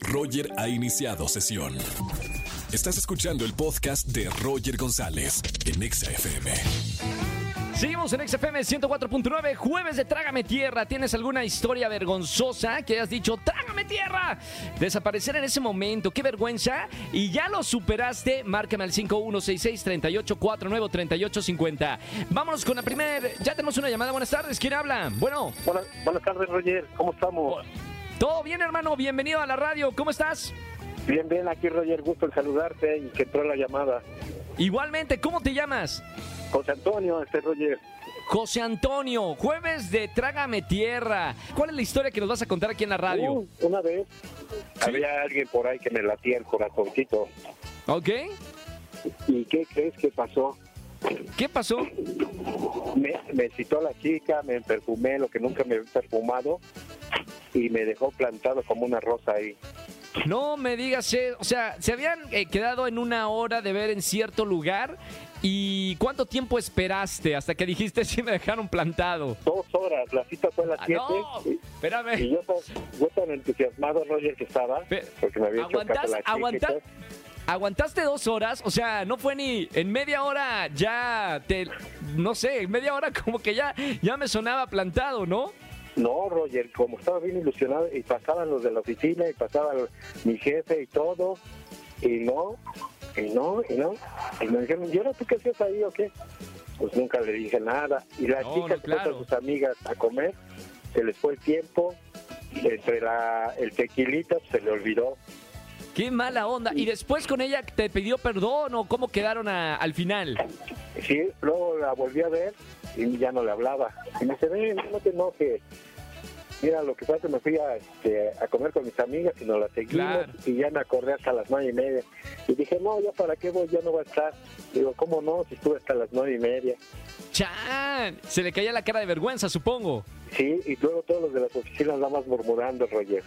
Roger ha iniciado sesión. Estás escuchando el podcast de Roger González en Exa FM. Seguimos en XFM 104.9, jueves de Trágame Tierra. ¿Tienes alguna historia vergonzosa que hayas dicho, Trágame Tierra? Desaparecer en ese momento, qué vergüenza. Y ya lo superaste, márcame al 5166-3849-3850. Vámonos con la primera. Ya tenemos una llamada. Buenas tardes, ¿quién habla? Bueno. Buenas, buenas tardes, Roger. ¿Cómo estamos? Todo bien, hermano. Bienvenido a la radio. ¿Cómo estás? Bien, bien, aquí, Roger. Gusto en saludarte y que entró la llamada. Igualmente, ¿cómo te llamas? José Antonio, este Roger. José Antonio, jueves de Trágame Tierra. ¿Cuál es la historia que nos vas a contar aquí en la radio? Uh, una vez había alguien por ahí que me latía el corazoncito. ¿Ok? ¿Y qué crees que pasó? ¿Qué pasó? Me, me citó a la chica, me perfumé lo que nunca me había perfumado y me dejó plantado como una rosa ahí. No me digas, eh, o sea, se habían eh, quedado en una hora de ver en cierto lugar y ¿cuánto tiempo esperaste hasta que dijiste si me dejaron plantado? Dos horas, la cita fue a las Ah, 7 no, y, espérame. y yo, tan- yo tan entusiasmado, Roger, que estaba, porque me había hecho caso a ¿Aguantas- la chica y aguanta- todo. ¿Aguantaste dos horas? O sea, no fue ni en media hora ya te, no sé, en media hora como que ya, ya me sonaba plantado, ¿no? No, Roger, como estaba bien ilusionado y pasaban los de la oficina y pasaba el- mi jefe y todo, y no, y no, y no. Y me dijeron, ¿y ahora tú qué hacías ahí o qué? Pues nunca le dije nada. Y la No, chica no, claro. con sus amigas a comer, se les fue el tiempo, entre la, el tequilita se le olvidó. Qué mala onda. ¿Y después con ella te pidió perdón o cómo quedaron a- al final? Sí, luego la volví a ver y ya no le hablaba. Y me dice, ven, no te enojes. Mira, lo que pasa es que me fui a, este, a comer con mis amigas y nos la seguimos Claro. y ya me acordé hasta las nueve y media. Y dije, no, ya para qué voy, ya no va a estar. Digo, ¿cómo no? Si estuve hasta las nueve y media. ¡Chan! Se le caía la cara de vergüenza, supongo. Sí, y luego todos los de las oficinas nada más murmurando, Roger.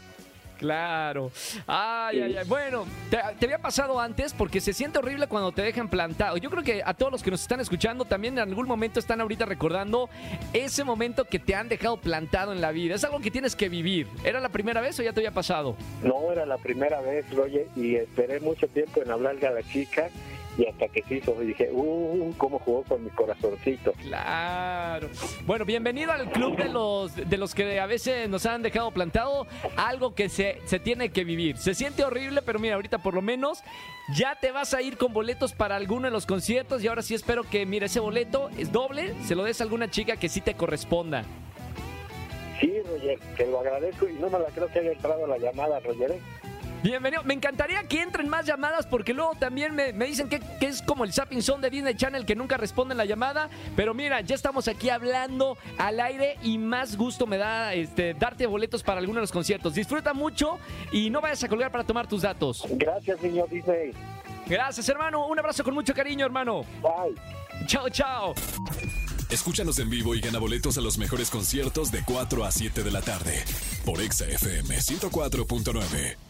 Claro. Ay, ay, ay. Bueno, te, había pasado antes porque se siente horrible cuando te dejan plantado. Yo creo que a todos los que nos están escuchando también en algún momento están ahorita recordando ese momento que te han dejado plantado en la vida. Es algo que tienes que vivir. ¿Era la primera vez o ya te había pasado? No era la primera vez, Roger, y esperé mucho tiempo en hablarle a la chica y hasta que se hizo, dije, uh, cómo jugó con mi corazoncito. Claro. Bueno, bienvenido al club de los de los que a veces nos han dejado plantado. Algo que se, se tiene que vivir. Se siente horrible, pero mira, ahorita por lo menos ya te vas a ir con boletos para alguno de los conciertos. Y ahora sí espero que, mira, ese boleto es doble. Se lo des a alguna chica que sí te corresponda. Sí, Roger, que lo agradezco y no me la creo que haya entrado la llamada, Roger. Bienvenido. Me encantaría que entren más llamadas porque luego también me, me dicen que, que es como el Zapping Zone de Disney Channel que nunca responden la llamada. Pero mira, ya estamos aquí hablando al aire y más gusto me da este, darte boletos para alguno de los conciertos. Disfruta mucho y no vayas a colgar para tomar tus datos. Gracias, señor Disney. Gracias, hermano. Un abrazo con mucho cariño, hermano. Bye. Chao, chao. Escúchanos en vivo y gana boletos a los mejores conciertos de 4 a 7 de la tarde por Exa FM 104.9.